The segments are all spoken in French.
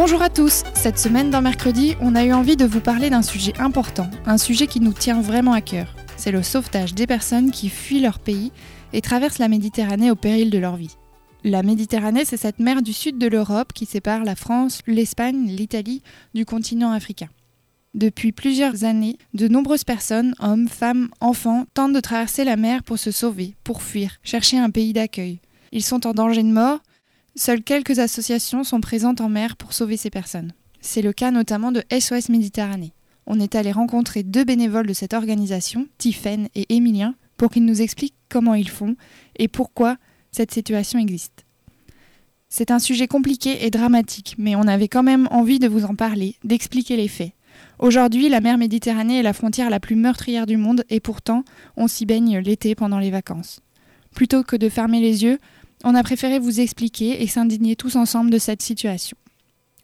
Bonjour à tous, cette semaine dans Mercredi, on a eu envie de vous parler d'un sujet important, un sujet qui nous tient vraiment à cœur. C'est le sauvetage des personnes qui fuient leur pays et traversent la Méditerranée au péril de leur vie. La Méditerranée, c'est cette mer du sud de l'Europe qui sépare la France, l'Espagne, l'Italie du continent africain. Depuis plusieurs années, de nombreuses personnes, hommes, femmes, enfants, tentent de traverser la mer pour se sauver, pour fuir, chercher un pays d'accueil. Ils sont en danger de mort, Seules quelques associations sont présentes en mer pour sauver ces personnes. C'est le cas notamment de SOS Méditerranée. On est allé rencontrer deux bénévoles de cette organisation, Tiffaine et Émilien, pour qu'ils nous expliquent comment ils font et pourquoi cette situation existe. C'est un sujet compliqué et dramatique, mais on avait quand même envie de vous en parler, d'expliquer les faits. Aujourd'hui, la mer Méditerranée est la frontière la plus meurtrière du monde et pourtant, on s'y baigne l'été pendant les vacances. Plutôt que de fermer les yeux, on a préféré vous expliquer et s'indigner tous ensemble de cette situation.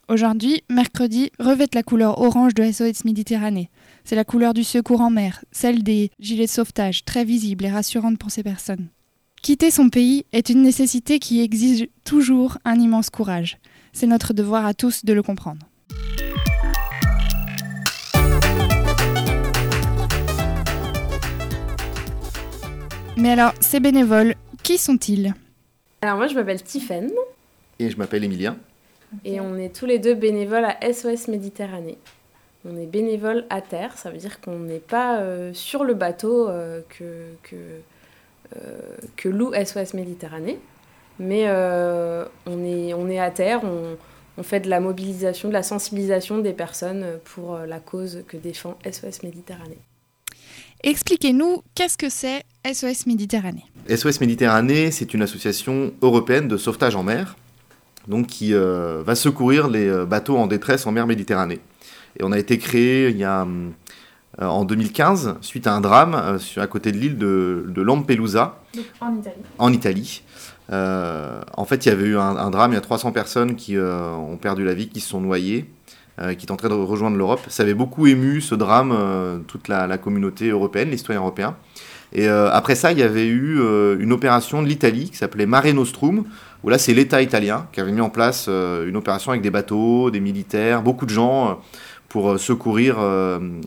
Aujourd'hui, mercredi, revête la couleur orange de SOS Méditerranée. C'est la couleur du secours en mer, celle des gilets de sauvetage, très visible et rassurante pour ces personnes. Quitter son pays est une nécessité qui exige toujours un immense courage. C'est notre devoir à tous de le comprendre. Mais alors, ces bénévoles, qui sont-ils? Alors moi je m'appelle Tiffaine Et je m'appelle Emilien. et on est tous les deux bénévoles à SOS Méditerranée. On est bénévoles à terre, ça veut dire qu'on n'est pas euh, sur le bateau euh, que, que, euh, que loue SOS Méditerranée, mais on, est, on est à terre, on, on fait de la mobilisation, de la sensibilisation des personnes pour la cause que défend SOS Méditerranée. Expliquez-nous, qu'est-ce que c'est SOS Méditerranée? SOS Méditerranée, c'est une association européenne de sauvetage en mer, donc qui euh, va secourir les euh, bateaux en détresse en mer Méditerranée. Et on a été créé il y a, euh, en 2015 suite à un drame euh, sur, à côté de l'île de, de Lampelusa, en Italie. en Italie. Euh, en fait, il y avait eu un, un drame, il y a 300 personnes qui euh, ont perdu la vie, qui se sont noyées, euh, qui étaient en train de rejoindre l'Europe. Ça avait beaucoup ému ce drame, euh, toute la, communauté européenne, les citoyens européens. Et euh, après ça, il y avait eu euh, une opération de l'Italie qui s'appelait Mare Nostrum, où là, c'est l'État italien qui avait mis en place une opération avec des bateaux, des militaires, beaucoup de gens pour secourir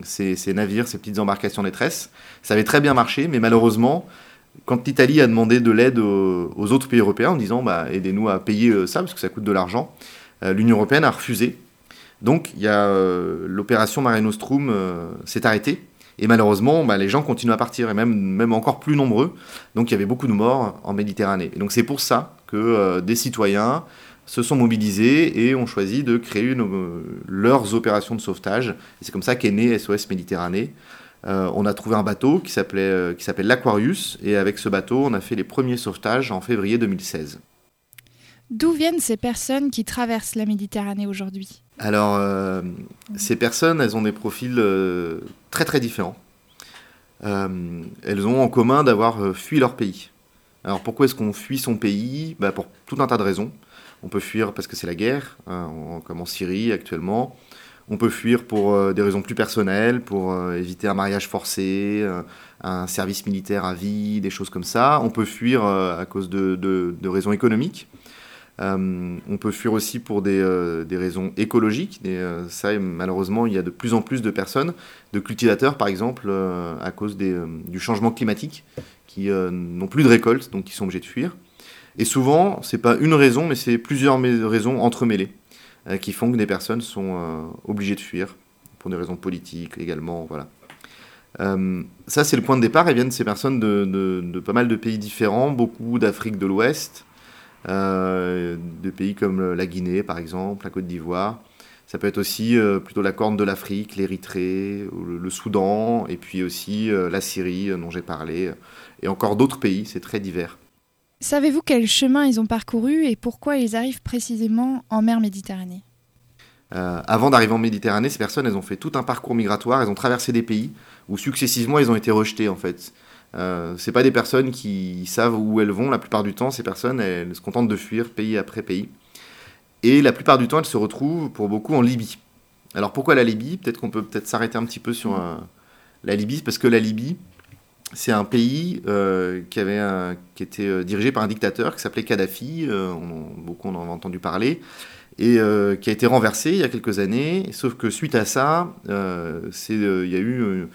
ces, navires, ces petites embarcations détresse. Ça avait très bien marché, mais malheureusement, quand l'Italie a demandé de l'aide aux, autres pays européens en disant bah, aidez-nous à payer ça parce que ça coûte de l'argent, l'Union européenne a refusé. Donc euh, l'opération Mare Nostrum euh, s'est arrêtée et malheureusement bah, les gens continuent à partir et même, encore plus nombreux. Donc il y avait beaucoup de morts en Méditerranée. Et donc c'est pour ça que euh, des citoyens se sont mobilisés et ont choisi de créer leurs opérations de sauvetage. Et c'est comme ça qu'est né SOS Méditerranée. On a trouvé un bateau qui s'appelait qui s'appelle l'Aquarius et avec ce bateau, on a fait les premiers sauvetages en février 2016. D'où viennent ces personnes qui traversent la Méditerranée aujourd'hui? Alors, euh, ces personnes, elles ont des profils euh, très très différents. Euh, elles ont en commun d'avoir fui leur pays. Alors pourquoi est-ce qu'on fuit son pays? Bah, Pour tout un tas de raisons. On peut fuir parce que c'est la guerre, hein, comme en Syrie actuellement. On peut fuir pour des raisons plus personnelles, pour éviter un mariage forcé, un service militaire à vie, des choses comme ça. On peut fuir à cause de raisons économiques. Euh, on peut fuir aussi pour des, euh, raisons écologiques. Des, euh, ça, malheureusement, il y a de plus en plus de personnes, de cultivateurs par exemple, à cause du changement climatique, qui n'ont plus de récolte, donc qui sont obligés de fuir. Et souvent, c'est pas une raison, mais c'est plusieurs raisons entremêlées qui font que des personnes sont obligées de fuir, pour des raisons politiques également. Voilà. Ça, c'est le point de départ. Elles viennent ces personnes de, pas mal de pays différents, beaucoup d'Afrique de l'Ouest, de pays comme la Guinée, par exemple, la Côte d'Ivoire, Ça peut être aussi euh, plutôt la Corne de l'Afrique, l'Érythrée, le, Soudan, et puis aussi euh, la Syrie dont j'ai parlé, et encore d'autres pays, c'est très divers. Savez-vous quel chemin ils ont parcouru et pourquoi ils arrivent précisément en mer Méditerranée? Euh, avant d'arriver en Méditerranée, ces personnes, elles ont fait tout un parcours migratoire, elles ont traversé des pays où successivement elles ont été rejetées en fait. Euh, c'est pas des personnes qui savent où elles vont. La plupart du temps, ces personnes, elles se contentent de fuir pays après pays. Et la plupart du temps, elles se retrouvent pour beaucoup en Libye. Alors pourquoi la Libye? Peut-être qu'on peut peut-être s'arrêter un petit peu sur euh, la Libye, parce que la Libye, c'est un pays euh, qui, avait un, qui était euh, dirigé par un dictateur qui s'appelait Kadhafi, euh, on, beaucoup en ont entendu parler, et qui a été renversé il y a quelques années. Sauf que suite à ça, il y a eu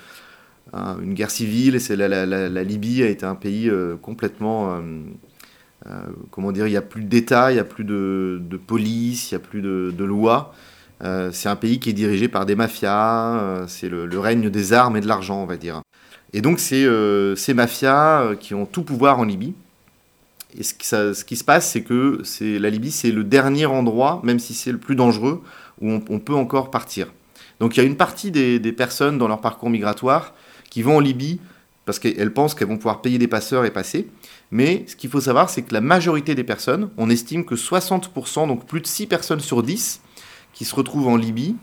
un- une guerre civile, c'est la, la- la- Libye a été un pays euh, complètement... euh, euh, comment dire, il n'y a plus d'État, il n'y a plus de, police, il n'y a plus de, de loi. C'est un pays qui est dirigé par des mafias, c'est le, règne des armes et de l'argent, on va dire. Et donc, c'est euh, ces mafias qui ont tout pouvoir en Libye. Et ce qui, ce qui se passe, c'est que la Libye, c'est le dernier endroit, même si c'est le plus dangereux, où on, on peut encore partir. Donc, il y a une partie des, des personnes dans leur parcours migratoire qui vont en Libye parce qu'elles pensent qu'elles vont pouvoir payer des passeurs et passer. Mais ce qu'il faut savoir, c'est que la majorité des personnes, on estime que 60%, donc plus de 6 personnes sur 10, qui se retrouvent en Libye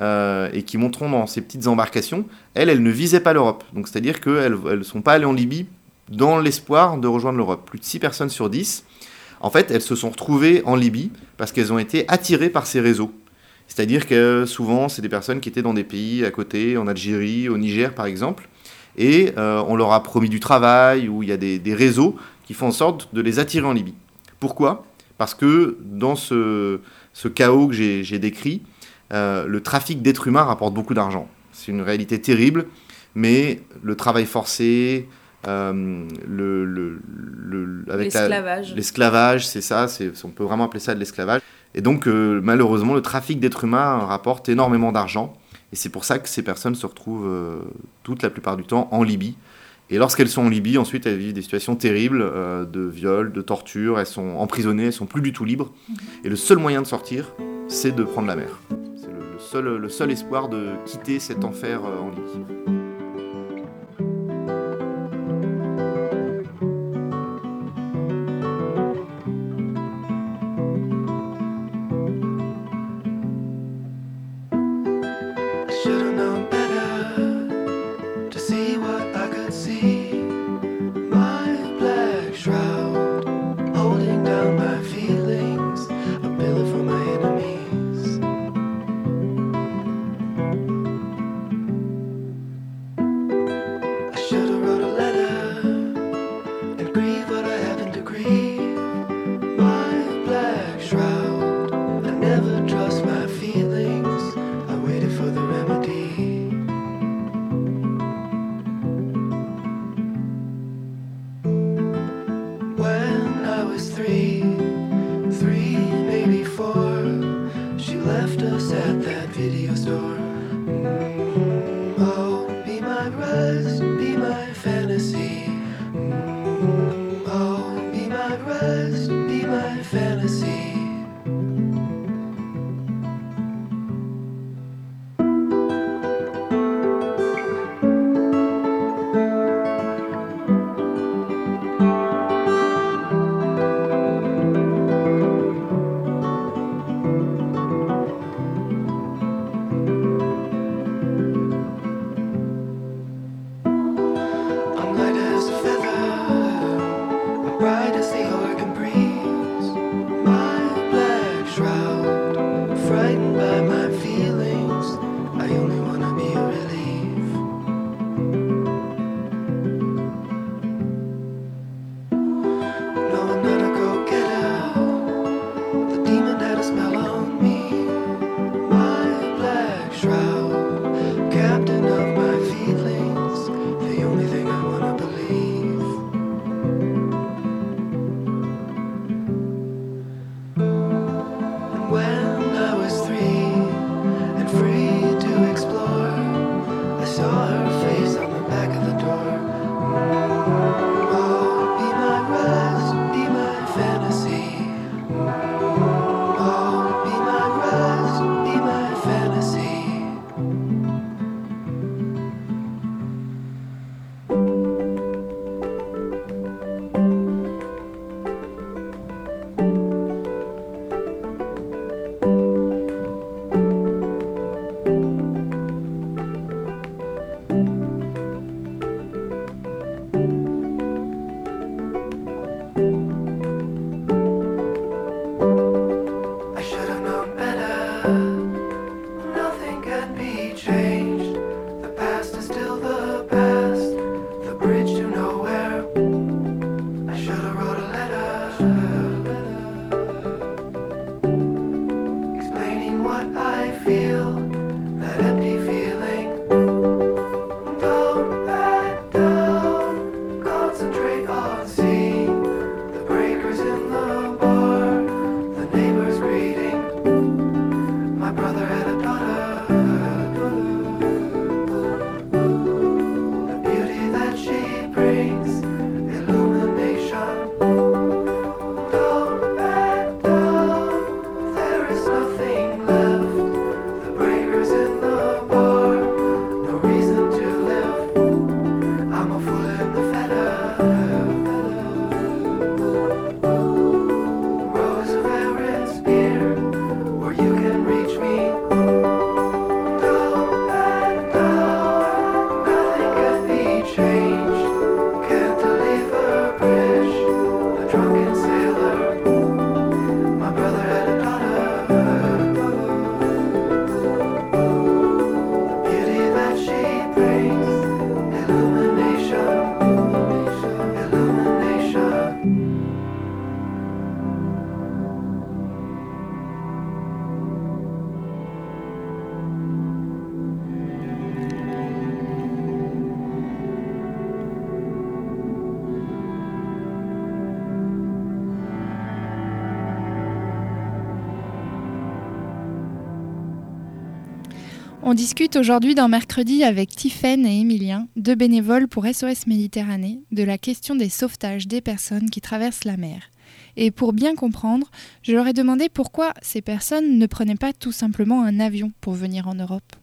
euh, et qui monteront dans ces petites embarcations, elles, elles ne visaient pas l'Europe. Donc c'est-à-dire qu'elles ne sont pas allées en Libye dans l'espoir de rejoindre l'Europe. Plus de 6 personnes sur 10, en fait, elles se sont retrouvées en Libye parce qu'elles ont été attirées par ces réseaux. C'est-à-dire que souvent, c'est des personnes qui étaient dans des pays à côté, en Algérie, au Niger par exemple, et euh, on leur a promis du travail, ou il y a des, des réseaux qui font en sorte de les attirer en Libye. Pourquoi? Parce que dans ce, ce chaos que j'ai décrit, euh, le trafic d'êtres humains rapporte beaucoup d'argent. C'est une réalité terrible, mais le travail forcé, euh, le, le- le- avec la- L'esclavage. C'est ça, on peut vraiment appeler ça de l'esclavage. Et donc, malheureusement, le trafic d'êtres humains rapporte énormément d'argent. Et c'est pour ça que ces personnes se retrouvent euh, toute la plupart du temps en Libye. Et lorsqu'elles sont en Libye, ensuite, elles vivent des situations terribles euh, de viol, de torture. Elles sont emprisonnées, elles sont plus du tout libres. Et le seul moyen de sortir, c'est de prendre la mer. C'est le, le seul, le seul espoir de quitter cet enfer euh, en Libye. well. Discute aujourd'hui dans Mercredi avec Tiffaine et Emilien, deux bénévoles pour SOS Méditerranée, de la question des sauvetages des personnes qui traversent la mer. Et pour bien comprendre, je leur ai demandé pourquoi ces personnes ne prenaient pas tout simplement un avion pour venir en Europe.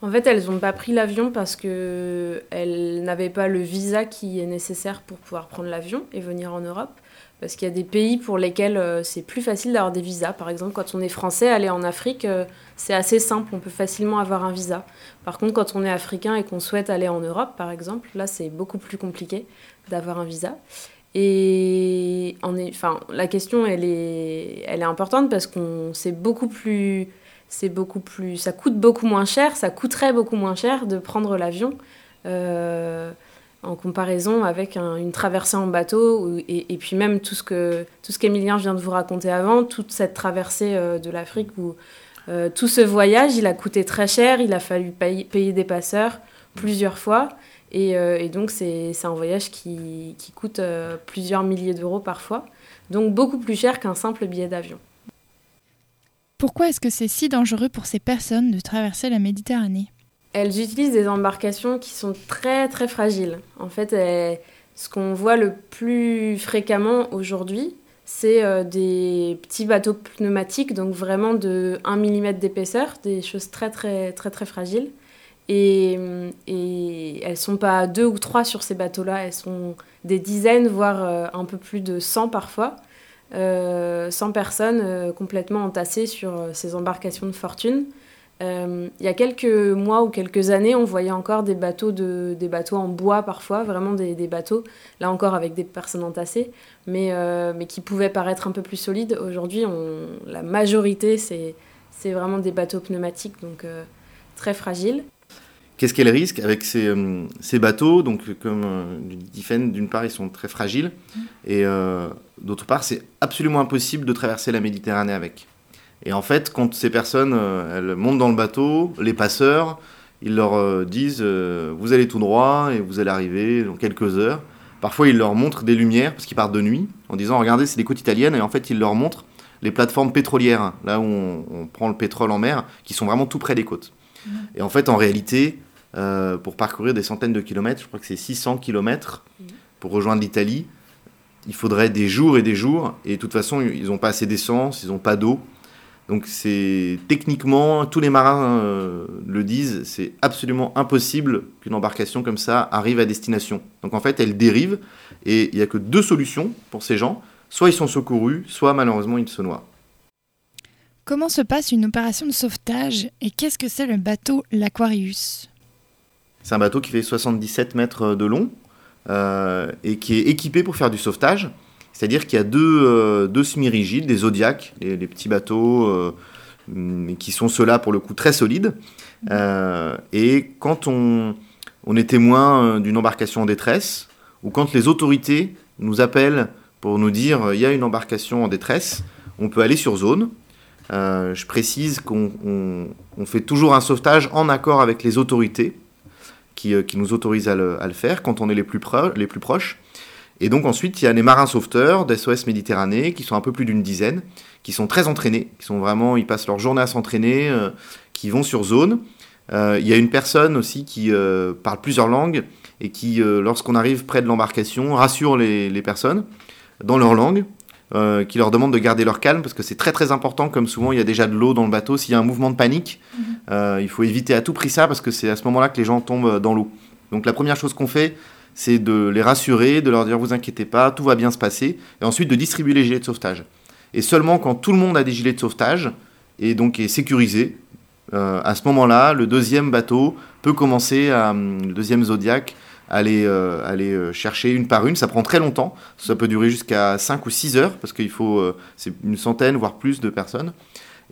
En fait, elles n'ont pas pris l'avion parce qu'elles n'avaient pas le visa qui est nécessaire pour pouvoir prendre l'avion et venir en Europe. Parce qu'il y a des pays pour lesquels euh, c'est plus facile d'avoir des visas. Par exemple, quand on est français, aller en Afrique, euh, c'est assez simple, on peut facilement avoir un visa. Par contre, quand on est africain et qu'on souhaite aller en Europe, par exemple, là, c'est beaucoup plus compliqué d'avoir un visa. Et enfin, la question, elle est, elle est importante parce qu'on c'est beaucoup plus, c'est beaucoup plus, ça coûte beaucoup moins cher, ça coûterait beaucoup moins cher de prendre l'avion. Euh, en comparaison avec un- une traversée en bateau et, puis même tout ce que tout ce qu'Emilien vient de vous raconter avant, toute cette traversée euh, de l'Afrique où euh, tout ce voyage, il a coûté très cher, il a fallu payer, des passeurs plusieurs fois. Et, euh, donc c'est un voyage qui, qui coûte plusieurs milliers d'euros parfois, donc beaucoup plus cher qu'un simple billet d'avion. Pourquoi est-ce que c'est si dangereux pour ces personnes de traverser la Méditerranée? Elles utilisent des embarcations qui sont très très fragiles. En fait, ce qu'on voit le plus fréquemment aujourd'hui, c'est euh, des petits bateaux pneumatiques, donc vraiment de 1 mm d'épaisseur, des choses très très très très fragiles. Et, hum, et elles sont pas deux ou trois sur ces bateaux-là, elles sont des dizaines, voire euh, un peu plus de 100 parfois. Euh, 100 personnes euh, complètement entassées sur euh, ces embarcations de fortune. Euh, il y a quelques mois ou quelques années, on voyait encore des bateaux, de, des bateaux en bois parfois, vraiment des, des bateaux, là encore avec des personnes entassées, mais, euh, mais qui pouvaient paraître un peu plus solides. Aujourd'hui, la majorité, c'est vraiment des bateaux pneumatiques, donc euh, très fragiles. Qu'est-ce qu'est le risque avec ces, ces bateaux? Donc, comme euh, dit Fen, d'une part, ils sont très fragiles, et euh, d'autre part, c'est absolument impossible de traverser la Méditerranée avec. Et en fait, quand ces personnes euh, elles montent dans le bateau, les passeurs, ils leur euh, disent euh, Vous allez tout droit et vous allez arriver dans quelques heures. Parfois, ils leur montrent des lumières, parce qu'ils partent de nuit, en disant Regardez, c'est des côtes italiennes, et en fait, ils leur montrent les plateformes pétrolières, là où on, on prend le pétrole en mer, qui sont vraiment tout près des côtes. Et en fait, en réalité, euh, pour parcourir des centaines de kilomètres, je crois que c'est 600 kilomètres pour rejoindre l'Italie, il faudrait des jours et des jours, et de toute façon, ils n'ont pas assez d'essence, ils n'ont pas d'eau. Donc c'est techniquement, tous les marins euh, le disent, c'est absolument impossible qu'une embarcation comme ça arrive à destination. Donc en fait, elle dérive, et il n'y a que deux solutions pour ces gens. Soit ils sont secourus, soit malheureusement ils se noient. Comment se passe une opération de sauvetage et qu'est-ce que c'est le bateau l'Aquarius? C'est un bateau qui fait 77 mètres de long euh, et qui est équipé pour faire du sauvetage. C'est-à-dire qu'il y a deux, euh, deux semi-rigides, des Zodiacs, les, petits bateaux, euh, qui sont ceux-là pour le coup très solides. Euh, et quand on, on est témoin d'une embarcation en détresse, ou quand les autorités nous appellent pour nous dire il y a une embarcation en détresse, on peut aller sur zone. Je précise qu'on on- on fait toujours un sauvetage en accord avec les autorités qui, qui nous autorisent à le, faire quand on est les plus, les plus proches. Et donc ensuite, il y a les marins sauveteurs d'SOS Méditerranée qui sont un peu plus d'une dizaine, qui sont très entraînés, qui sont vraiment, ils passent leur journée à s'entraîner, euh, qui vont sur zone. Euh, il y a une personne aussi qui euh, parle plusieurs langues et qui, lorsqu'on arrive près de l'embarcation, rassure les, les personnes dans leur langue, qui leur demande de garder leur calme parce que c'est très très important. Comme souvent, il y a déjà de l'eau dans le bateau. S'il y a un mouvement de panique, euh, il faut éviter à tout prix ça parce que c'est à ce moment-là que les gens tombent dans l'eau. Donc la première chose qu'on fait, c'est de les rassurer, de leur dire vous inquiétez pas, tout va bien se passer, et ensuite de distribuer les gilets de sauvetage. Et seulement quand tout le monde a des gilets de sauvetage et donc est sécurisé, euh, à ce moment-là, le deuxième bateau peut commencer à, hum, le deuxième Zodiac, à aller, euh, euh, chercher une par une. Ça prend très longtemps, ça peut durer jusqu'à 5 ou 6 heures parce qu'il faut, c'est une centaine voire plus de personnes.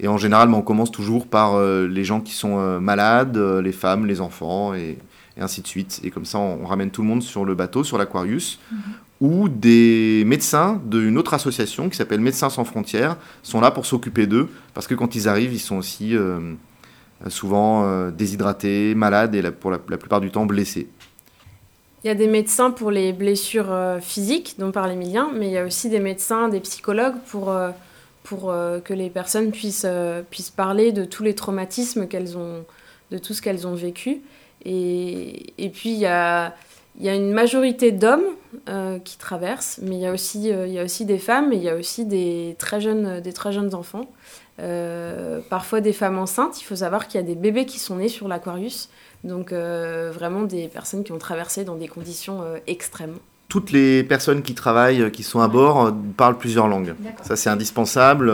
Et en général, ben, on commence toujours par les gens qui sont malades, les femmes, les enfants, et, et ainsi de suite. Et comme ça, on, on ramène tout le monde sur le bateau, sur l'Aquarius, où des médecins d'une autre association qui s'appelle Médecins sans frontières sont là pour s'occuper d'eux, parce que quand ils arrivent, ils sont aussi euh, souvent euh, déshydratés, malades et la- pour la, la plupart du temps blessés. Il y a des médecins pour les blessures euh, physiques dont parle Emilien, mais il y a aussi des médecins, des psychologues pour, pour euh, que les personnes puissent, euh, puissent parler de tous les traumatismes qu'elles ont, de tout ce qu'elles ont vécu. Et, et puis il y a, il y a une majorité d'hommes euh, qui traversent, mais il y, a aussi, euh, il y a aussi des femmes et il y a aussi des très jeunes, des très jeunes enfants. Euh, parfois des femmes enceintes. Il faut savoir qu'il y a des bébés qui sont nés sur l'Aquarius. Donc vraiment des personnes qui ont traversé dans des conditions extrêmes. Toutes les personnes qui travaillent, qui sont à bord, parlent plusieurs langues. Ça, c'est indispensable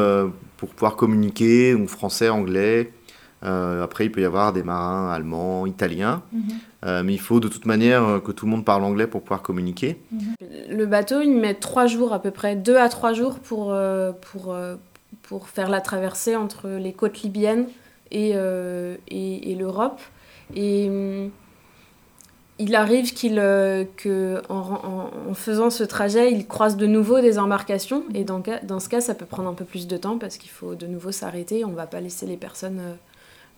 pour pouvoir communiquer, donc français, anglais. Euh, après, il peut y avoir des marins allemands, italiens. Euh, mais il faut de toute manière euh, que tout le monde parle anglais pour pouvoir communiquer. Le bateau, il met trois jours à peu près, deux à trois jours pour, pour, pour faire la traversée entre les côtes libyennes et, euh, et, et l'Europe. Et hum, il arrive qu'il, euh, que en, en- en faisant ce trajet, il croise de nouveau des embarcations. Et dans, dans ce cas, ça peut prendre un peu plus de temps parce qu'il faut de nouveau s'arrêter. On ne va pas laisser les personnes euh,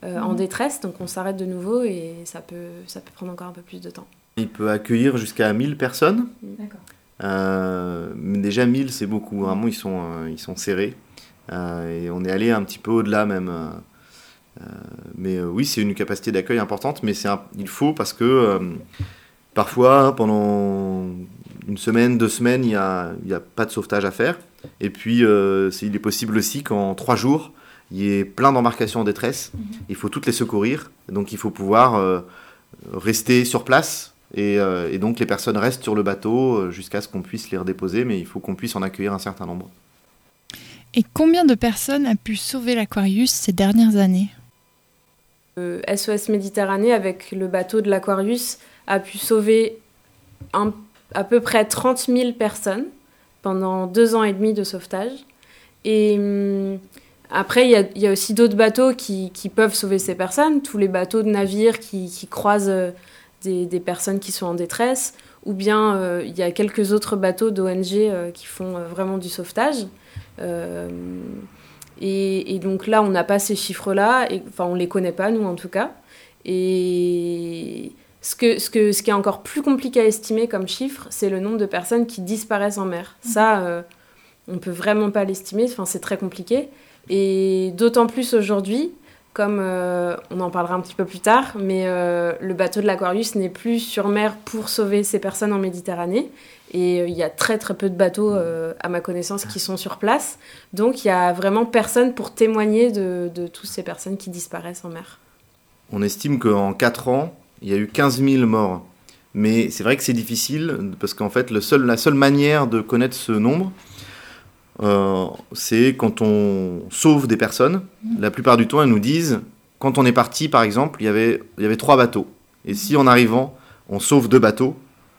euh, en détresse. Donc on s'arrête de nouveau et ça peut, ça peut prendre encore un peu plus de temps. Il peut accueillir jusqu'à 1000 personnes. D'accord. Euh, mais déjà 1000, c'est beaucoup. Vraiment, ils sont, euh, ils sont serrés. Euh, et on est allé un petit peu au-delà même. mais euh, oui, c'est une capacité d'accueil importante, mais c'est un- il faut parce que euh, parfois, pendant une semaine, deux semaines, il n'y a, il y a pas de sauvetage à faire. Et puis, euh, c'est- il est possible aussi qu'en trois jours, il y ait plein d'embarcations en détresse. Il faut toutes les secourir. Donc, il faut pouvoir euh, rester sur place. Et, euh, et donc, les personnes restent sur le bateau euh, jusqu'à ce qu'on puisse les redéposer, mais il faut qu'on puisse en accueillir un certain nombre. Et combien de personnes a pu sauver l'Aquarius ces dernières années? Euh, SOS Méditerranée, avec le bateau de l'Aquarius, a pu sauver un- à peu près 30 000 personnes pendant deux ans et demi de sauvetage. Et hum, après, il y a, il y a aussi d'autres bateaux qui, qui peuvent sauver ces personnes, tous les bateaux de navires qui, qui croisent euh, des, des personnes qui sont en détresse, ou bien euh, il y a quelques autres bateaux d'ONG euh, qui font euh, vraiment du sauvetage. Et, et donc là, on n'a pas ces chiffres-là, enfin on les connaît pas, nous en tout cas. Et ce, que, ce, que, ce qui est encore plus compliqué à estimer comme chiffre, c'est le nombre de personnes qui disparaissent en mer. Ça, euh, on peut vraiment pas l'estimer, enfin, c'est très compliqué. Et d'autant plus aujourd'hui, comme euh, on en parlera un petit peu plus tard, mais euh, le bateau de l'Aquarius n'est plus sur mer pour sauver ces personnes en Méditerranée. Et euh, il y a très très peu de bateaux, à ma connaissance, qui sont sur place. Donc il y a vraiment personne pour témoigner de, toutes ces personnes qui disparaissent en mer. On estime qu'en 4 ans, il y a eu 15 000 morts. Mais c'est vrai que c'est difficile, parce qu'en fait, la seule manière de connaître ce nombre, euh, c'est quand on sauve des personnes. La plupart du temps, elles nous disent, quand on est parti, par exemple, il y avait, il y avait trois bateaux. Et si en arrivant, on sauve deux bateaux,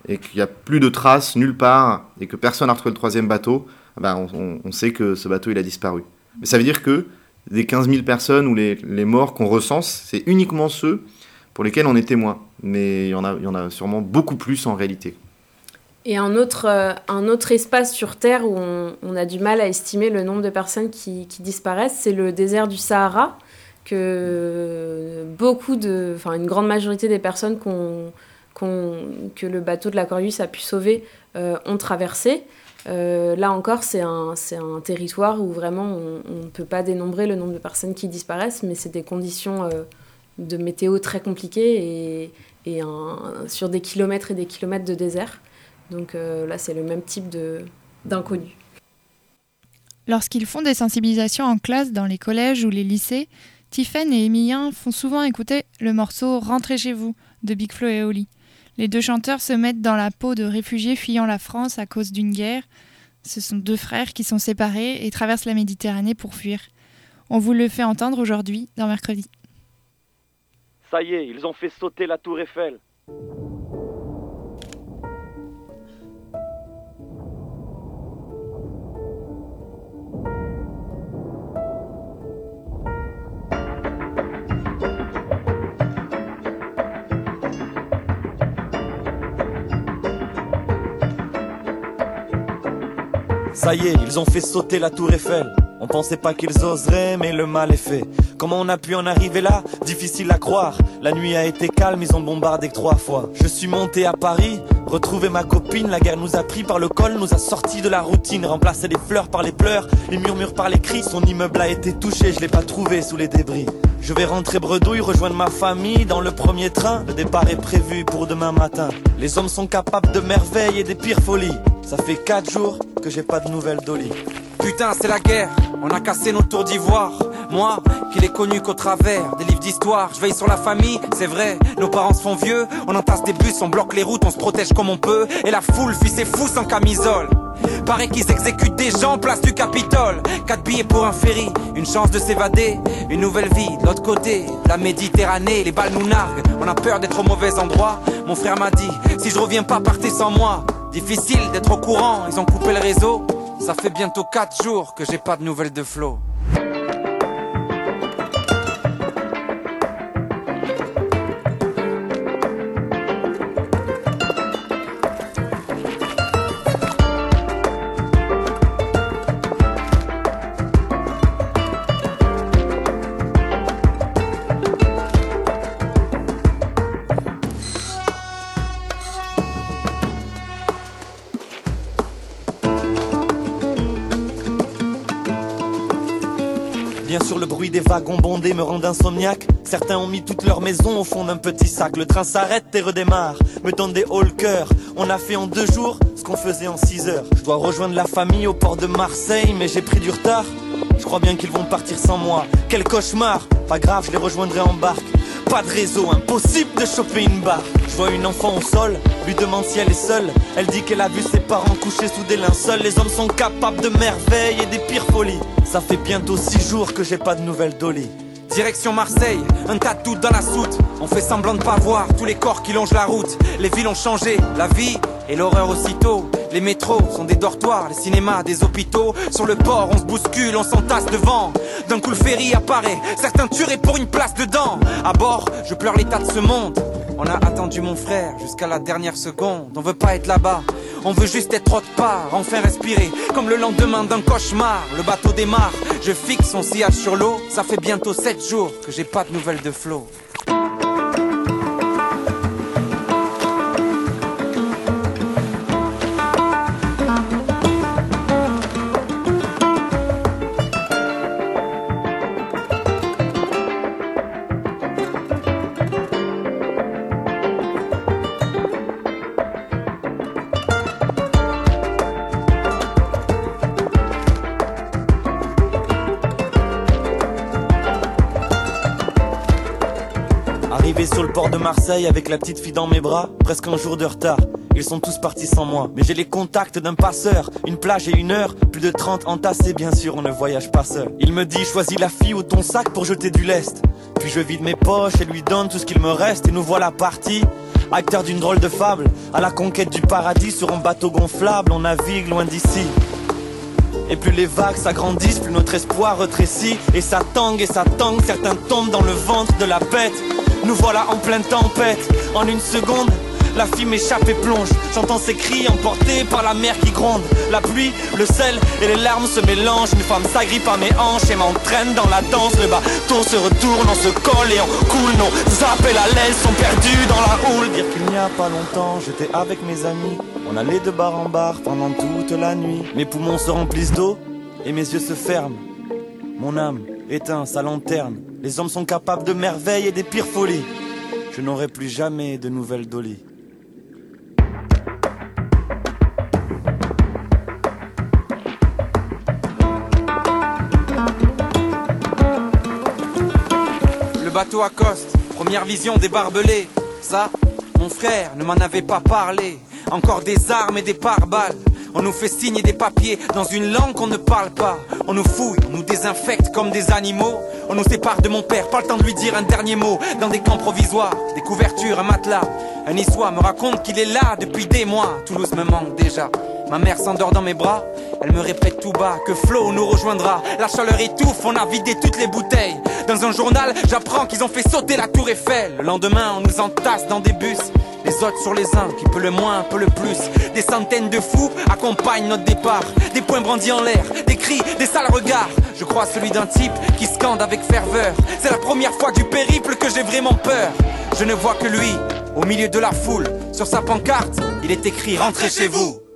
et qu'il n'y a plus de traces nulle part, et que personne n'a retrouvé le troisième bateau, ben on, on- on sait que ce bateau, il a disparu. Mais ça veut dire que des 15 000 personnes ou les, les morts qu'on recense, c'est uniquement ceux pour lesquels on est témoin. Mais il y, en a, il y en a sûrement beaucoup plus en réalité. Et un autre, euh, un autre espace sur Terre où on, a du mal à estimer le nombre de personnes qui, disparaissent, c'est le désert du Sahara, que beaucoup de, enfin une grande majorité des personnes que le bateau de l'Aquarius a pu sauver euh, ont traversé. Euh, là encore, c'est un, un territoire où vraiment on ne peut pas dénombrer le nombre de personnes qui disparaissent, mais c'est des conditions de météo très compliquées et, et sur des kilomètres et des kilomètres de désert. Donc euh, là, c'est le même type de d'inconnu. Lorsqu'ils font des sensibilisations en classe dans les collèges ou les lycées, Tiffen et Emilien font souvent écouter le morceau Rentrez chez vous de Big Flo et Oli. Les deux chanteurs se mettent dans la peau de réfugiés fuyant la France à cause d'une guerre. Ce sont deux frères qui sont séparés et traversent la Méditerranée pour fuir. On vous le fait entendre aujourd'hui dans Mercredi. Ça y est, ils ont fait sauter la tour Eiffel. Ça y est, ils ont fait sauter la tour Eiffel. On pensait pas qu'ils oseraient, mais le mal est fait. Comment on a pu en arriver là? Difficile à croire. La nuit a été calme, ils ont bombardé trois fois. Je suis monté à Paris, retrouvé ma copine. La guerre nous a pris par le col, nous a sortis de la routine. Remplacé les fleurs par les pleurs, les murmures par les cris. Son immeuble a été touché, je l'ai pas trouvé sous les débris. Je vais rentrer bredouille, rejoindre ma famille dans le premier train. Le départ est prévu pour demain matin. Les hommes sont capables de merveilles et des pires folies. Ça fait quatre jours que j'ai pas de nouvelles d'Oli. Putain, c'est la guerre, on a cassé nos tours d'ivoire. Moi, qui l'ai connu qu'au travers des livres d'histoire, je veille sur la famille, c'est vrai, nos parents se font vieux, on entasse des bus, on bloque les routes, on se protège comme on peut, et la foule fuit ses fous sans camisole. Paraît qu'ils exécutent des gens place du Capitole. Quatre billets pour un ferry, une chance de s'évader, une nouvelle vie de l'autre côté. La Méditerranée, les balles nous narguent, on a peur d'être au mauvais endroit. Mon frère m'a dit, si je reviens pas, partez sans moi. Difficile d'être au courant, ils ont coupé le réseau. Ça fait bientôt 4 jours que j'ai pas de nouvelles de Flo. Wagons bondés me rend insomniaque. Certains ont mis toute leur maison au fond d'un petit sac. Le train s'arrête et redémarre, me donne des hauts le. On a fait en deux jours ce qu'on faisait en six heures. Je dois rejoindre la famille au port de Marseille, mais j'ai pris du retard. Je crois bien qu'ils vont partir sans moi. Quel cauchemar Pas grave, je les rejoindrai en barque. Pas de réseau, impossible de choper une barre. Je vois une enfant au sol, lui demande si elle est seule. Elle dit qu'elle a vu ses parents couchés sous des linceuls. Les hommes sont capables de merveilles et des pires folies. Ça fait bientôt six jours que j'ai pas de nouvelles d'Oli. Direction Marseille, un tas de doutes dans la soute. On fait semblant de pas voir tous les corps qui longent la route. Les villes ont changé, la vie et l'horreur aussitôt. Les métros sont des dortoirs, les cinémas des hôpitaux. Sur le port, on se bouscule, on s'entasse devant. D'un coup, le ferry apparaît, certains tueraient pour une place dedans. À bord, je pleure l'état de ce monde. On a attendu mon frère jusqu'à la dernière seconde. On veut pas être là-bas. On veut juste être autre part, enfin respirer. Comme le lendemain d'un cauchemar, le bateau démarre. Je fixe son sillage sur l'eau. Ça fait bientôt 7 jours que j'ai pas de nouvelles de Flo. De Marseille avec la petite fille dans mes bras, presque un jour de retard. Ils sont tous partis sans moi, mais j'ai les contacts d'un passeur. Une plage et une heure, plus de 30 entassés, bien sûr, on ne voyage pas seul. Il me dit, choisis la fille ou ton sac pour jeter du lest. Puis je vide mes poches et lui donne tout ce qu'il me reste, et nous voilà partis. Acteur d'une drôle de fable, à la conquête du paradis sur un bateau gonflable, on navigue loin d'ici. Et plus les vagues s'agrandissent, plus notre espoir retrécit. Et ça tangue et ça tangue, certains tombent dans le ventre de la bête. Nous voilà en pleine tempête, en une seconde. La fille m'échappe et plonge, j'entends ses cris emportés par la mer qui gronde. La pluie, le sel et les larmes se mélangent. Une femme s'agrippe à mes hanches et m'entraîne dans la danse. Le bateau se retourne, on se colle et on coule. Nos appels à l'aile sont perdus dans la houle. Dire qu'il n'y a pas longtemps, j'étais avec mes amis. On allait de bar en bar pendant toute la nuit. Mes poumons se remplissent d'eau et mes yeux se ferment. Mon âme éteint sa lanterne. Les hommes sont capables de merveilles et des pires folies. Je n'aurai plus jamais de nouvelles d'Oli. Bateau accoste, première vision des barbelés. Ça, mon frère ne m'en avait pas parlé. Encore des armes et des pare-balles. On nous fait signer des papiers dans une langue qu'on ne parle pas. On nous fouille, on nous désinfecte comme des animaux. On nous sépare de mon père, pas le temps de lui dire un dernier mot. Dans des camps provisoires, des couvertures, un matelas. Un niçois me raconte qu'il est là depuis des mois. Toulouse me manque déjà. Ma mère s'endort dans mes bras. Elle me répète tout bas que Flo nous rejoindra. La chaleur étouffe, on a vidé toutes les bouteilles. Dans un journal, j'apprends qu'ils ont fait sauter la tour Eiffel. Le lendemain, on nous entasse dans des bus. Les autres sur les uns, qui peut le moins, peut le plus. Des centaines de fous accompagnent notre départ. Des poings brandis en l'air, des cris, des sales regards. Je crois celui d'un type qui scande avec ferveur. C'est la première fois du périple que j'ai vraiment peur. Je ne vois que lui, au milieu de la foule. Sur sa pancarte, il est écrit Rentrez chez vous.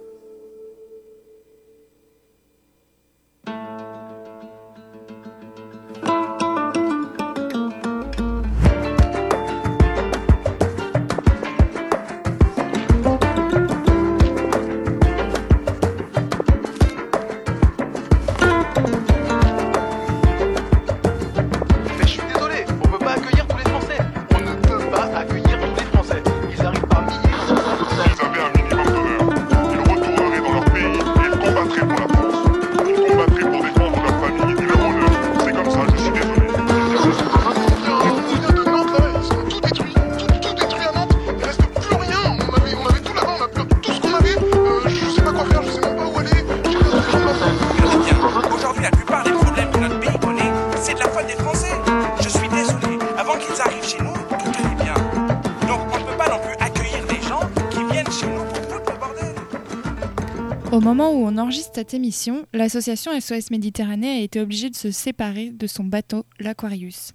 Au moment où on enregistre cette émission, l'association SOS Méditerranée a été obligée de se séparer de son bateau, l'Aquarius.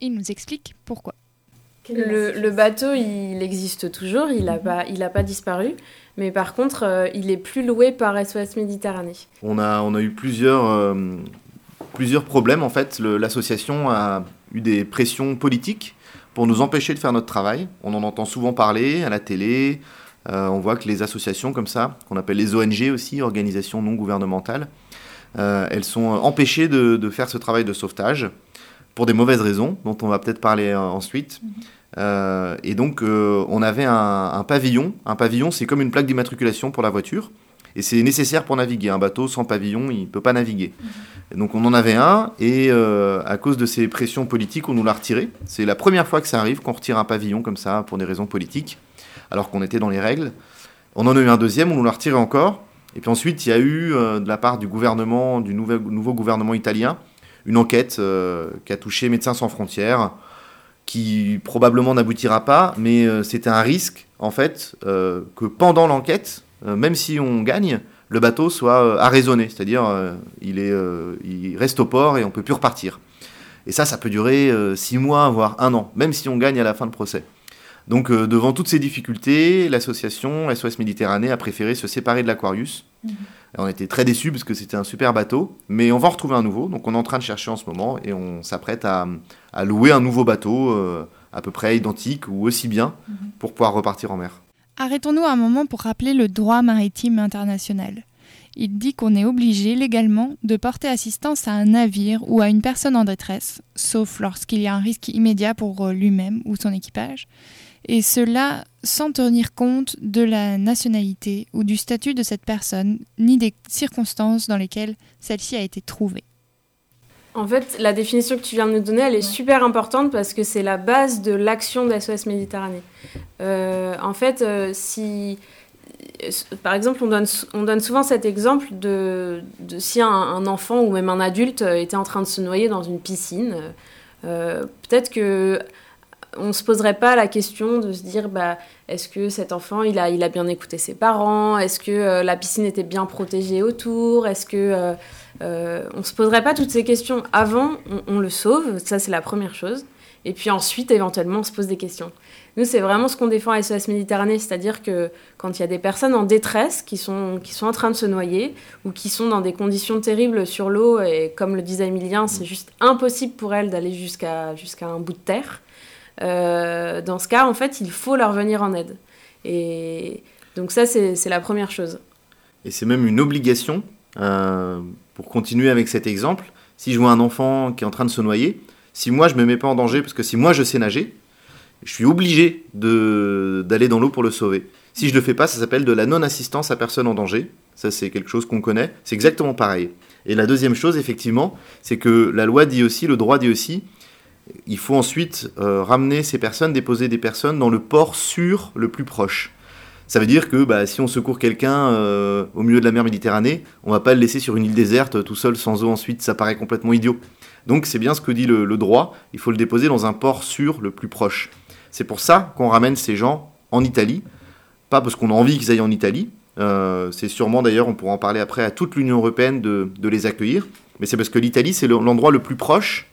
Il nous explique pourquoi. Le, le bateau, il existe toujours, il n'a pas, il a pas disparu, mais par contre, euh, il est plus loué par SOS Méditerranée. On a, on a eu plusieurs, euh, plusieurs problèmes en fait. L'association a eu des pressions politiques pour nous empêcher de faire notre travail. On en entend souvent parler à la télé. Euh, on voit que les associations comme ça, qu'on appelle les ONG aussi, organisations non gouvernementales, euh, elles sont empêchées de, de faire ce travail de sauvetage pour des mauvaises raisons, dont on va peut-être parler euh, ensuite. Euh, et donc, euh, on avait un, un pavillon. Un pavillon, c'est comme une plaque d'immatriculation pour la voiture. Et c'est nécessaire pour naviguer. Un bateau sans pavillon, il ne peut pas naviguer. Et donc on en avait un, et euh, à cause de ces pressions politiques, on nous l'a retiré. C'est la première fois que ça arrive qu'on retire un pavillon comme ça pour des raisons politiques, alors qu'on était dans les règles. On en a eu un deuxième, on l'a retiré encore. Et puis ensuite, il y a eu, euh, de la part du gouvernement, du nouveau gouvernement italien, une enquête euh, qui a touché Médecins sans frontières, qui probablement n'aboutira pas, mais euh, c'était un risque, en fait, que pendant l'enquête, même si on gagne, le bateau soit arraisonné, c'est-à-dire il, est, il reste au port et on peut plus repartir. Et ça, ça peut durer six mois, voire un an, même si on gagne à la fin de procès. Donc, euh, devant toutes ces difficultés, l'association SOS Méditerranée a préféré se séparer de l'Aquarius. Et On était très déçus parce que c'était un super bateau, mais on va en retrouver un nouveau. Donc, on est en train de chercher en ce moment et on s'apprête à, à louer un nouveau bateau euh, à peu près identique ou aussi bien pour pouvoir repartir en mer. Arrêtons-nous un moment pour rappeler le droit maritime international. Il dit qu'on est obligé légalement de porter assistance à un navire ou à une personne en détresse, sauf lorsqu'il y a un risque immédiat pour euh, lui-même ou son équipage, et cela sans tenir compte de la nationalité ou du statut de cette personne, ni des circonstances dans lesquelles celle-ci a été trouvée. En fait, la définition que tu viens de nous donner, elle est super importante parce que c'est la base de l'action de SOS Méditerranée. Euh, en fait, euh, si, par exemple, on donne, on donne souvent cet exemple de, de si un, un enfant ou même un adulte était en train de se noyer dans une piscine, euh, peut-être que on se poserait pas la question de se dire bah, est-ce que cet enfant il a, il a bien écouté ses parents? Est-ce que euh, la piscine était bien protégée autour? Est-ce que euh, euh, on se poserait pas toutes ces questions avant on, on le sauve Ça c'est la première chose. Et puis ensuite éventuellement on se pose des questions. Nous c'est vraiment ce qu'on défend à SOS Méditerranée, c'est-à-dire que quand il y a des personnes en détresse qui sont, qui sont en train de se noyer ou qui sont dans des conditions terribles sur l'eau et comme le disait Emilien c'est juste impossible pour elles d'aller jusqu'à jusqu'à un bout de terre. Euh, dans ce cas, en fait, il faut leur venir en aide. Et donc ça, c'est la première chose. Et c'est même une obligation, euh, pour continuer avec cet exemple, si je vois un enfant qui est en train de se noyer, si moi je me mets pas en danger, parce que si moi je sais nager, je suis obligé d'aller dans l'eau pour le sauver. Si je le fais pas, ça s'appelle de la non-assistance à personne en danger. Ça, c'est quelque chose qu'on connaît. C'est exactement pareil. Et la deuxième chose, effectivement, c'est que la loi dit aussi, le droit dit aussi, il faut ensuite euh, ramener ces personnes, déposer des personnes dans le port sûr le plus proche. Ça veut dire que bah, si on secourt quelqu'un euh, au milieu de la mer Méditerranée, on va pas le laisser sur une île déserte tout seul sans eau ensuite, ça paraît complètement idiot. Donc c'est bien ce que dit le, droit, il faut le déposer dans un port sûr le plus proche. C'est pour ça qu'on ramène ces gens en Italie, pas parce qu'on a envie qu'ils aillent en Italie, euh, c'est sûrement d'ailleurs, on pourra en parler après, à toute l'Union Européenne de, les accueillir, Mais c'est parce que l'Italie, c'est le- l'endroit le plus proche,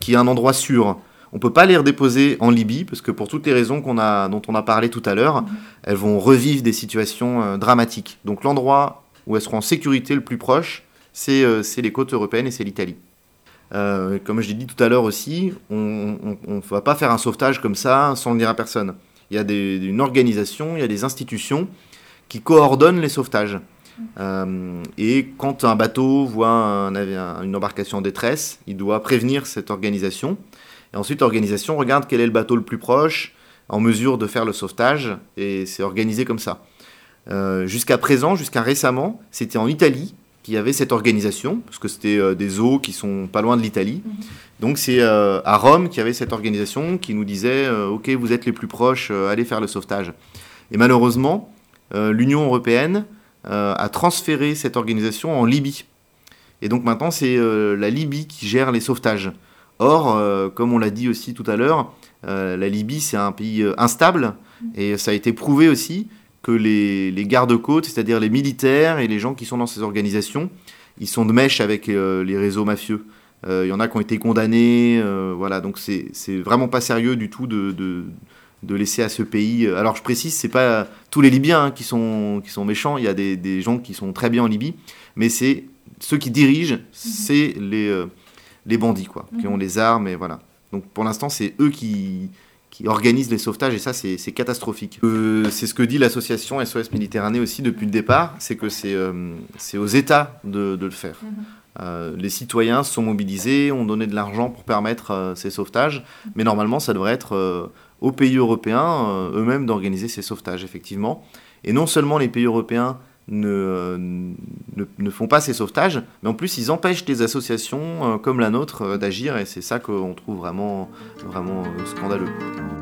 qui est un endroit sûr. On peut pas les redéposer en Libye, parce que pour toutes les raisons a, dont on a parlé tout à l'heure, elles vont revivre des situations euh, dramatiques. Donc l'endroit où elles seront en sécurité le plus proche, c'est euh, les côtes européennes et c'est l'Italie. Euh, comme je l'ai dit tout à l'heure aussi, on ne va pas faire un sauvetage comme ça sans le dire à personne. Il y a des- une organisation, il y a des institutions qui coordonnent les sauvetages. Euh, et quand un bateau voit un avi- un- une embarcation en détresse, il doit prévenir cette organisation. Et ensuite, l'organisation regarde quel est le bateau le plus proche, en mesure de faire le sauvetage, et c'est organisé comme ça. Euh, jusqu'à présent, jusqu'à récemment, c'était en Italie qu'il y avait cette organisation, parce que c'était euh, des eaux qui sont pas loin de l'Italie. Donc c'est euh, à Rome qu'il y avait cette organisation qui nous disait Ok, vous êtes les plus proches, allez faire le sauvetage. Et malheureusement, l'Union européenne a transféré cette organisation en Libye. Et donc maintenant, c'est euh, la Libye qui gère les sauvetages. Or, euh, comme on l'a dit aussi tout à l'heure, euh, la Libye, c'est un pays euh, instable, et ça a été prouvé aussi que les, les gardes-côtes, c'est-à-dire les militaires et les gens qui sont dans ces organisations, ils sont de mèche avec euh, les réseaux mafieux. Euh, Il y en a qui ont été condamnés, euh, voilà, donc c'est vraiment pas sérieux du tout de, de laisser à ce pays. Alors je précise, c'est pas tous les Libyens hein, qui, sont, qui sont méchants, il y a des, des gens qui sont très bien en Libye, mais c'est ceux qui dirigent, c'est les, euh, les bandits, quoi, qui ont les armes, et voilà. Donc pour l'instant, c'est eux qui, qui organisent les sauvetages, et ça, c'est catastrophique. Euh, c'est ce que dit l'association SOS Méditerranée aussi depuis le départ, c'est que c'est euh, aux États de, de le faire. Euh, les citoyens se sont mobilisés, ont donné de l'argent pour permettre euh, ces sauvetages, mais normalement, ça devrait être euh, aux pays européens euh, eux-mêmes d'organiser ces sauvetages, effectivement. Et non seulement les pays européens ne, euh, ne, ne font pas ces sauvetages, mais en plus, ils empêchent des associations euh, comme la nôtre d'agir, et c'est ça qu'on trouve vraiment, vraiment scandaleux.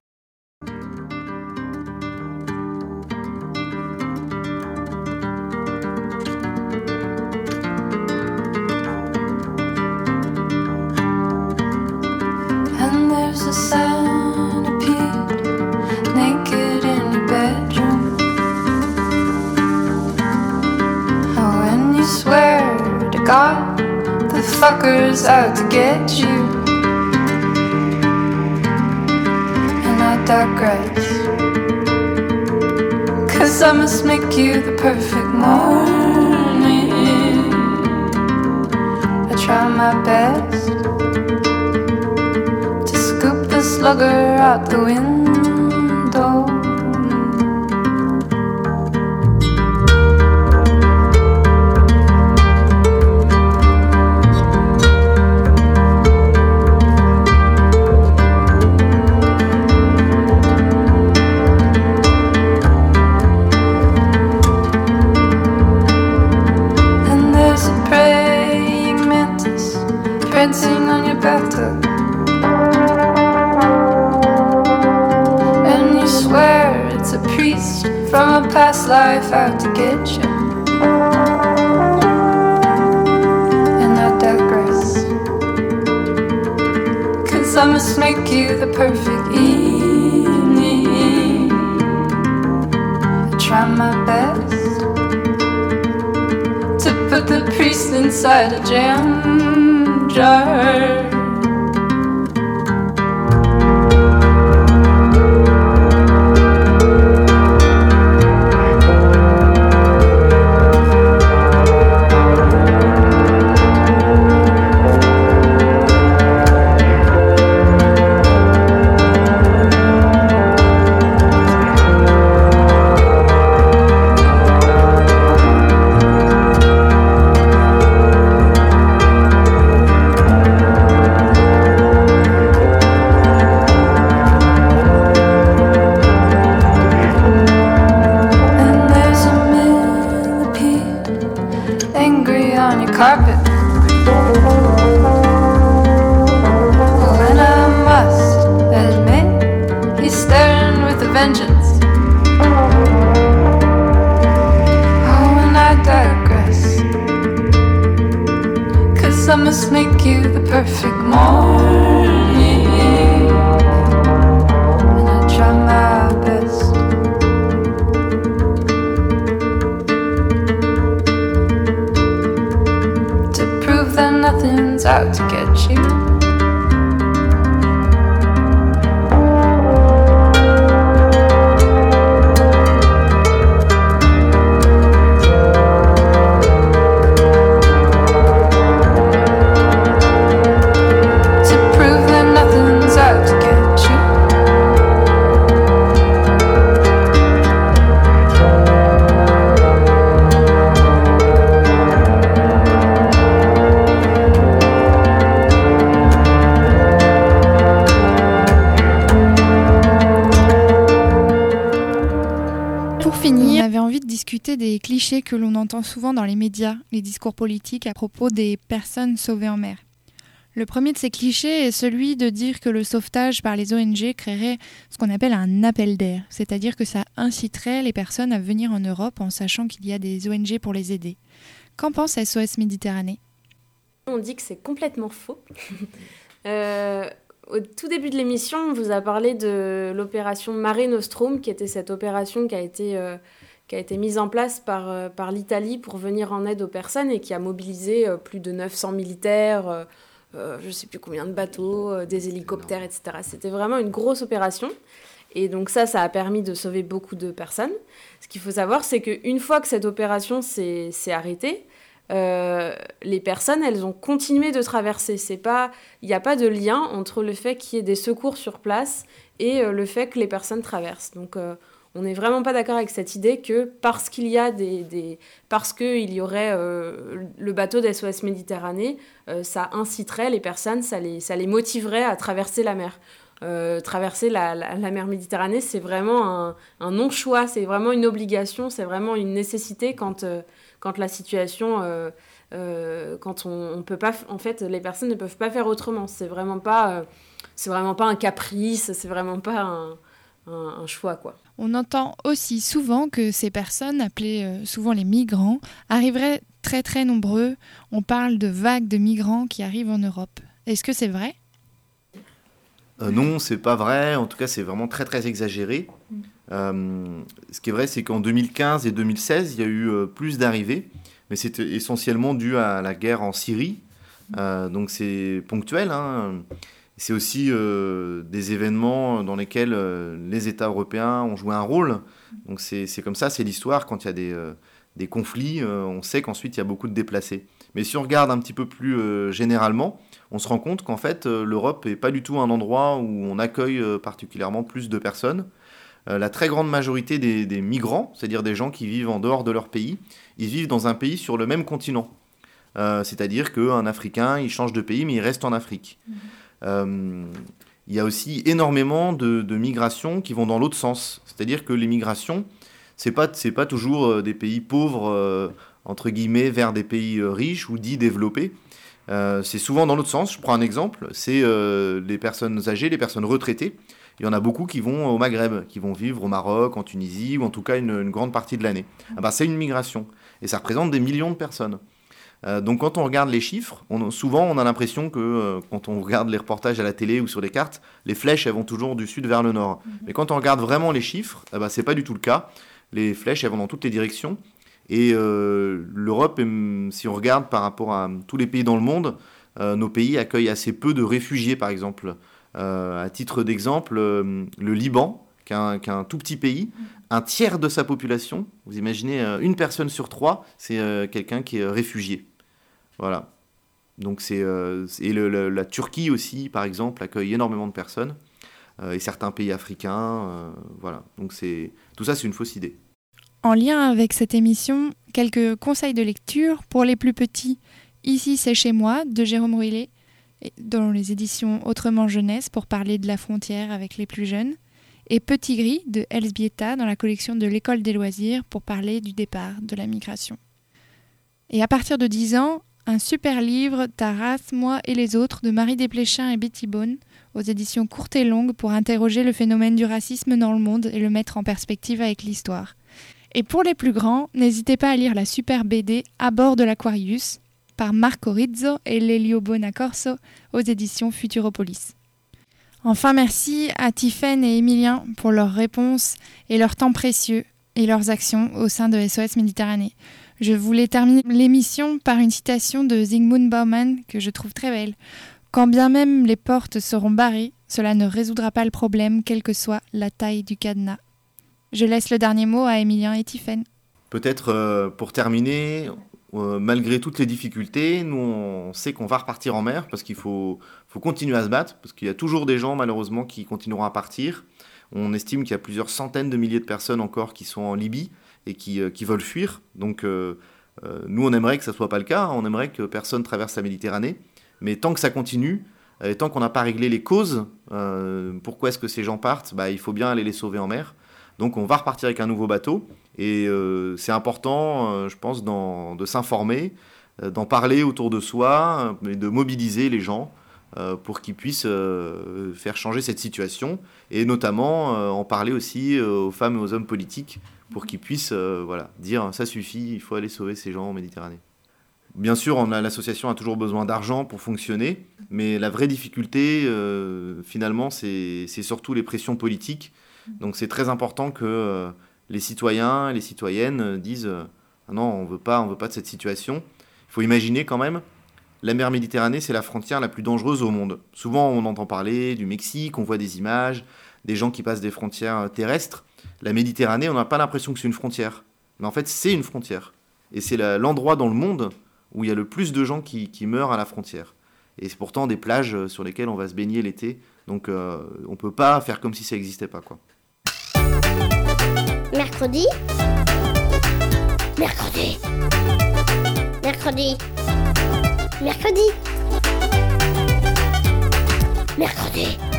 Must make you the perfect morning. I try my best to scoop the slugger out the window. Que l'on entend souvent dans les médias, les discours politiques à propos des personnes sauvées en mer. Le premier de ces clichés est celui de dire que le sauvetage par les ONG créerait ce qu'on appelle un appel d'air, c'est-à-dire que ça inciterait les personnes à venir en Europe en sachant qu'il y a des ONG pour les aider. Qu'en pense SOS Méditerranée? On dit que c'est complètement faux. Euh, au tout début de l'émission, on vous a parlé de l'opération Mare Nostrum, qui était cette opération qui a été, euh, qui a été mise en place par, euh, par l'Italie pour venir en aide aux personnes et qui a mobilisé euh, plus de 900 militaires, euh, je ne sais plus combien de bateaux, des hélicoptères, etc. C'était vraiment une grosse opération. Et donc ça, ça a permis de sauver beaucoup de personnes. Ce qu'il faut savoir, c'est qu'une fois que cette opération s'est s'est arrêtée, euh, les personnes, elles ont continué de traverser. C'est pas, il n'y a pas de lien entre le fait qu'il y ait des secours sur place et euh, le fait que les personnes traversent. Donc, euh, on n'est vraiment pas d'accord avec cette idée que parce qu'il y a des, y aurait euh, le bateau d'SOS Méditerranée, euh, ça inciterait les personnes, ça les, ça les motiverait à traverser la mer. Euh, traverser la, la- mer Méditerranée, c'est vraiment un, un non-choix, c'est vraiment une obligation, c'est vraiment une nécessité quand, quand la situation, quand on, peut pas, en fait, les personnes ne peuvent pas faire autrement. C'est vraiment c'est vraiment pas un caprice, c'est vraiment pas un, un- un choix, quoi. On entend aussi souvent que ces personnes, appelées euh, souvent les migrants, arriveraient très très nombreux. On parle de vagues de migrants qui arrivent en Europe. Est-ce que c'est vrai? Euh, non, c'est pas vrai. En tout cas, c'est vraiment très très exagéré. Euh, ce qui est vrai, c'est qu'en 2015 et 2016, il y a eu euh, plus d'arrivées, mais c'était essentiellement dû à la guerre en Syrie. Euh, donc c'est ponctuel. hein. C'est aussi euh, des événements dans lesquels euh, les États européens ont joué un rôle. Donc c'est comme ça, c'est l'histoire. Quand il y a des, euh, conflits, euh, on sait qu'ensuite il y a beaucoup de déplacés. Mais si on regarde un petit peu plus euh, généralement, on se rend compte qu'en fait, euh, l'Europe n'est pas du tout un endroit où on accueille euh, particulièrement plus de personnes. Euh, la très grande majorité des, migrants, c'est-à-dire des gens qui vivent en dehors de leur pays, ils vivent dans un pays sur le même continent. Euh, c'est-à-dire qu'un Africain, il change de pays, mais il reste en Afrique. Euh, il y a aussi énormément de, migrations qui vont dans l'autre sens. C'est-à-dire que les migrations, c'est pas c'est pas toujours euh, des pays pauvres euh, entre guillemets vers des pays euh, riches ou dits développés. Euh, c'est souvent dans l'autre sens. Je prends un exemple, c'est euh, les personnes âgées, les personnes retraitées. Il y en a beaucoup qui vont au Maghreb, qui vont vivre au Maroc, en Tunisie, ou en tout cas une, grande partie de l'année. Bah, c'est une migration. Et ça représente des millions de personnes. Euh, donc quand on regarde les chiffres, on- souvent on a l'impression que euh, quand on regarde les reportages à la télé ou sur les cartes, les flèches elles vont toujours du sud vers le nord. Mais quand on regarde vraiment les chiffres, eh ben, c'est pas du tout le cas. Les flèches elles vont dans toutes les directions. Et euh, l'Europe, si on regarde par rapport à tous les pays dans le monde, nos pays accueillent assez peu de réfugiés par exemple. À titre d'exemple, le Liban, qui est, un, qui est un tout petit pays, un tiers de sa population, vous imaginez, une personne sur trois, c'est quelqu'un qui est réfugié. Voilà. Donc c'est euh, et la Turquie aussi, par exemple, accueille énormément de personnes euh, et certains pays africains. euh, voilà. Donc c'est tout ça, c'est une fausse idée. En lien avec cette émission, quelques conseils de lecture pour les plus petits. Ici, c'est chez moi de Jérôme Ruillet, et- dans les éditions Autrement Jeunesse pour parler de la frontière avec les plus jeunes. Et Petit Gris de Elsbieta dans la collection de l'École des loisirs pour parler du départ de la migration. Et à partir de 10 ans, un super livre Ta race, moi et les autres de Marie Desplechin et Betty Bone aux éditions courtes et longues pour interroger le phénomène du racisme dans le monde et le mettre en perspective avec l'histoire. Et pour les plus grands, n'hésitez pas à lire la super BD À bord de l'Aquarius par Marco Rizzo et Lelio Bonacorso aux éditions Futuropolis. Enfin, merci à Tiffaine et Emilien pour leurs réponses et leur temps précieux et leurs actions au sein de SOS Méditerranée. Je voulais terminer l'émission par une citation de Zygmunt Bauman que je trouve très belle. Quand bien même les portes seront barrées, cela ne résoudra pas le problème, quelle que soit la taille du cadenas. Je laisse le dernier mot à Emilien et Tiffaine. Peut-être euh, pour terminer, euh, malgré toutes les difficultés, nous on sait qu'on va repartir en mer parce qu'il faut, faut continuer à se battre, parce qu'il y a toujours des gens malheureusement qui continueront à partir. On estime qu'il y a plusieurs centaines de milliers de personnes encore qui sont en Libye et qui, euh, qui veulent fuir. Donc euh, euh, nous on aimerait que ça soit pas le cas, on aimerait que personne traverse la Méditerranée. Mais tant que ça continue, et tant qu'on n'a pas réglé les causes, pourquoi est-ce que ces gens partent bah, Il faut bien aller les sauver en mer. Donc on va repartir avec un nouveau bateau. Et c'est important, je pense, de s'informer, d'en parler autour de soi, de mobiliser les gens pour qu'ils puissent faire changer cette situation. Et notamment en parler aussi aux femmes et aux hommes politiques pour qu'ils puissent euh, voilà, dire ça suffit, il faut aller sauver ces gens en Méditerranée. Bien sûr, l'association a toujours besoin d'argent pour fonctionner, mais la vraie difficulté, euh, finalement, c'est surtout les pressions politiques. Donc c'est très important que euh, les citoyens et les citoyennes disent Ah non, on on veut pas de cette situation. Il faut imaginer quand même, la mer Méditerranée, c'est la frontière la plus dangereuse au monde. Souvent, on entend parler du Mexique, on voit des images, des gens qui passent des frontières euh, terrestres. La Méditerranée, on n'a pas l'impression que c'est une frontière. Mais en fait, c'est une frontière. Et c'est l'endroit dans le monde où il y a le plus de gens qui, meurent à la frontière. Et c'est pourtant des plages euh, sur lesquelles on va se baigner l'été. Donc euh, on ne peut pas faire comme si ça n'existait pas. Quoi. Mercredi. Mercredi. Mercredi. Mercredi. Mercredi.